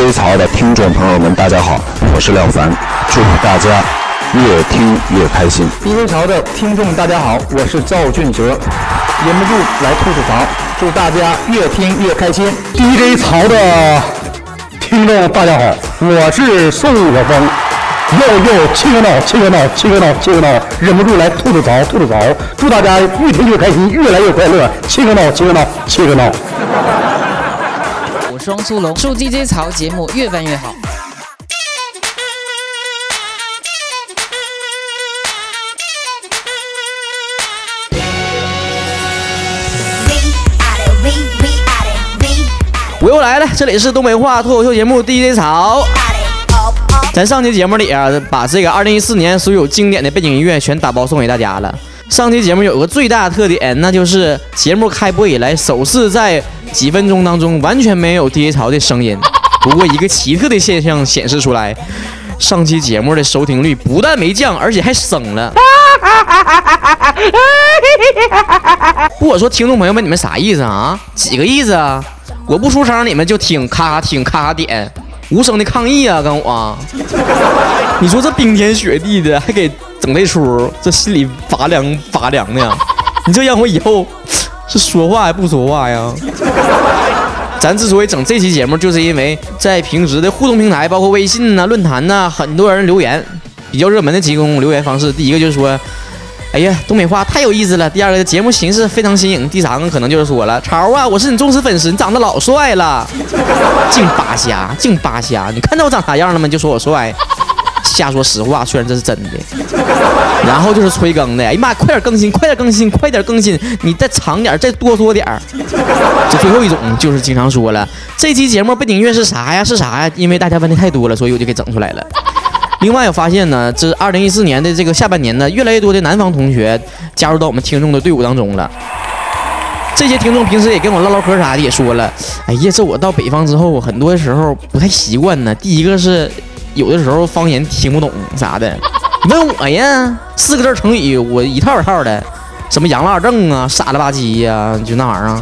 DJ 潮的听众朋友们，大家好，我是廖凡，祝大家越听越开心。DJ 潮的听众大家好，我是赵俊哲，忍不住来吐吐槽，祝大家越听越开心。DJ 潮的听众大家好，我是宋可峰，又又七个闹，七个闹，七个闹，七个闹，忍不住来吐吐槽，吐吐槽，祝大家越听越开心，越来越快乐，七个闹，七个闹，七个闹。双苏龙，祝 DJ 潮节目越办越好。我又来了，这里是东北话脱口秀节目 DJ 潮。咱上期节目里啊，把这个2014年所有经典的背景音乐全打包送给大家了。上期节目有个最大的特点，那就是节目开播以来首次在几分钟当中完全没有 DJ 潮的声音。不过一个奇特的现象显示出来，上期节目的收听率不但没降，而且还升了。不，我说听众朋友们，你们啥意思啊？几个意思啊？我不出声，你们就听，咔咔听，咔咔点，无声的抗议啊！跟我，你说这冰天雪地的，还给。整这出，这心里拔凉拔凉的呀！你这让我以后是说话还不说话呀？咱之所以整这期节目，就是因为在平时的互动平台，包括微信呐、论坛呐，很多人留言，比较热门的几种留言方式。第一个就是说，哎呀，东北话太有意思了；第二个节目形式非常新颖；第三个可能就是说了，潮啊，我是你忠实粉丝，你长得老帅了。净扒瞎，净扒瞎！你看到我长啥样了吗？就说我帅。瞎说实话，虽然这是真的。然后就是催更的，哎呀妈，快点更新，快点更新，快点更新！你再长点，再多说点儿。这最后一种就是经常说了，这期节目背景音乐是啥呀？是啥呀？因为大家问的太多了，所以我就给整出来了。另外，我发现呢，这二零一四年的这个下半年呢，越来越多的南方同学加入到我们听众的队伍当中了。这些听众平时也跟我唠唠嗑啥的，也说了，哎呀，这我到北方之后，很多时候不太习惯呢。第一个是。有的时候方言听不懂啥的，问我呀，四个字成语我一套一套的，什么洋辣正啊，傻了吧唧呀，就那玩意儿。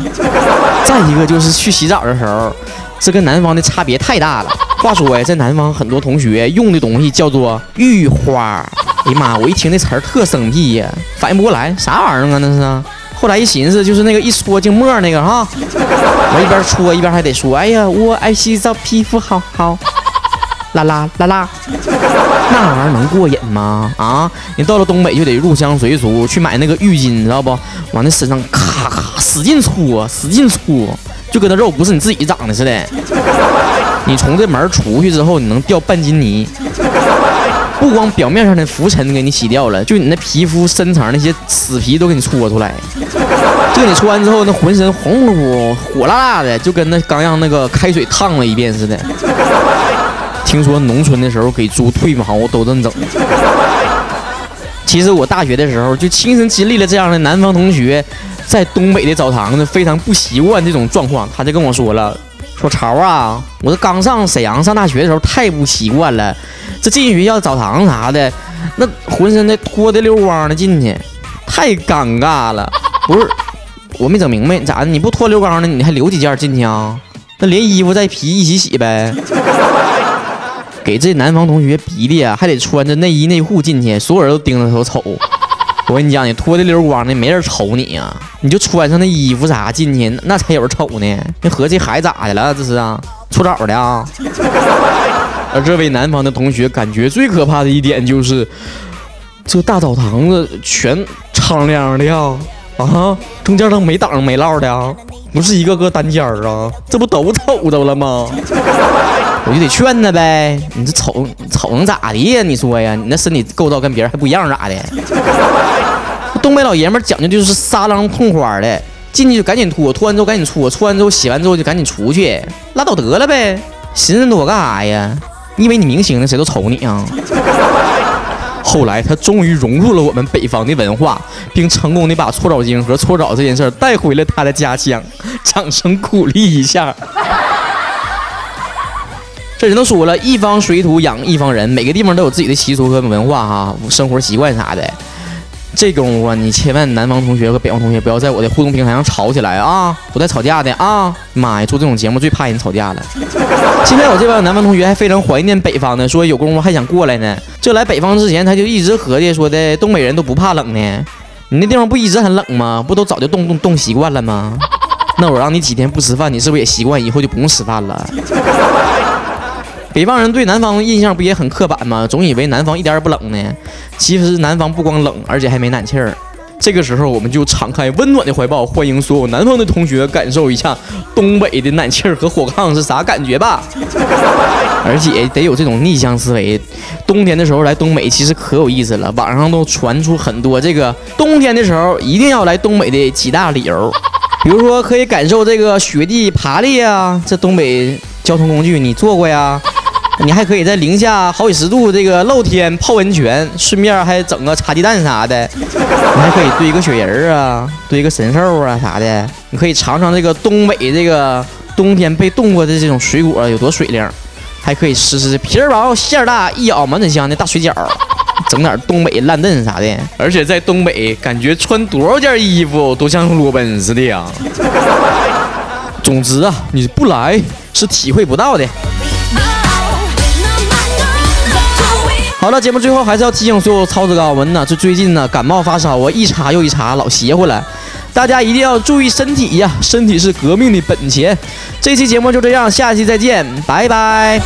再一个就是去洗澡的时候，这跟南方的差别太大了。话说呀，在南方很多同学用的东西叫做浴花，哎呀妈，我一听那词儿特生僻呀，反应不过来，啥玩意儿啊那是？后来一寻思，就是那个一搓净沫那个哈，我一边搓一边还得说，哎呀，我爱洗澡，皮肤好好。啦啦啦啦，那玩意儿能过瘾吗？啊，你到了东北就得入乡随俗，去买那个浴巾，你知道不？往那身上咔咔使劲搓，使劲搓，就跟那肉不是你自己长的似的。你从这门出去之后，你能掉半斤泥。不光表面上的浮尘给你洗掉了，就你那皮肤深层那些死皮都给你搓出来。就你搓完之后，那浑身红乎乎、火辣辣的，就跟那刚让那个开水烫了一遍似的。听说农村的时候给猪褪毛都这么整。其实我大学的时候就亲身经历了这样的南方同学在东北的澡堂子非常不习惯这种状况，他就跟我说了，说潮啊，我这刚上沈阳上大学的时候太不习惯了，这进学校澡堂啥的，那浑身的脱的溜光的进去，太尴尬了。不是，我没整明白咋的？你不脱溜光的，你还留几件进去啊？那连衣服带皮一起洗呗。给这南方同学逼的呀，还得穿着内衣内裤进去，所有人都盯着他瞅。我跟你讲，你脱的溜光的，没人瞅你呀。你就穿上那衣服啥进去，那才有人瞅呢。你合计孩子咋的了？这是啊，搓澡的啊。而这位南方的同学感觉最可怕的一点就是，这大澡堂子全敞亮的呀，啊，啊中间都没挡没落的啊，不是一个个单间儿啊，这不都瞅着了吗？我就得劝他呗，你这瞅瞅能咋的呀？你说呀，你那身体构造跟别人还不一样咋的？东北老爷们讲究就是撒浪痛快的，进去就赶紧脱，脱完之后赶紧搓，搓完之后洗完之后就赶紧出去，拉倒得了呗，寻思多干啥呀？你以为你明星呢，谁都瞅你啊？后来他终于融入了我们北方的文化，并成功的把搓澡巾和搓澡这件事带回了他的家乡，掌声鼓励一下。这人都说了一方水土养一方人，每个地方都有自己的习俗和文化哈，生活习惯啥的。这功夫啊，你千万南方同学和北方同学不要在我的互动平台上吵起来啊！不带吵架的啊！妈呀，做这种节目最怕人吵架了。现在我这帮南方同学还非常怀念北方呢，说有功夫还想过来呢。就来北方之前，他就一直合计说的东北人都不怕冷呢。你那地方不一直很冷吗？不都早就冻冻冻习惯了吗？那我让你几天不吃饭，你是不是也习惯以后就不用吃饭了？北方人对南方印象不也很刻板吗？总以为南方一点也不冷呢。其实南方不光冷，而且还没暖气儿。这个时候，我们就敞开温暖的怀抱，欢迎所有南方的同学感受一下东北的暖气儿和火炕是啥感觉吧。而且得有这种逆向思维，冬天的时候来东北其实可有意思了。网上都传出很多这个冬天的时候一定要来东北的几大理由，比如说可以感受这个雪地爬犁啊，这东北交通工具你坐过呀？你还可以在零下好几十度这个露天泡温泉，顺便还整个茶鸡蛋啥的。你还可以堆个雪人啊，堆个神兽啊啥的。你可以尝尝这个东北这个冬天被冻过的这种水果有多水灵，还可以吃吃皮儿薄馅儿大一咬满嘴香的大水饺，整点东北烂炖啥的。而且在东北，感觉穿多少件衣服都像裸奔似的呀。总之啊，你不来是体会不到的。好了，节目最后还是要提醒所有操子哥们呢，这最近呢感冒发烧我，一茬又一茬，老邪乎了。大家一定要注意身体呀，身体是革命的本钱。这期节目就这样，下期再见，拜拜。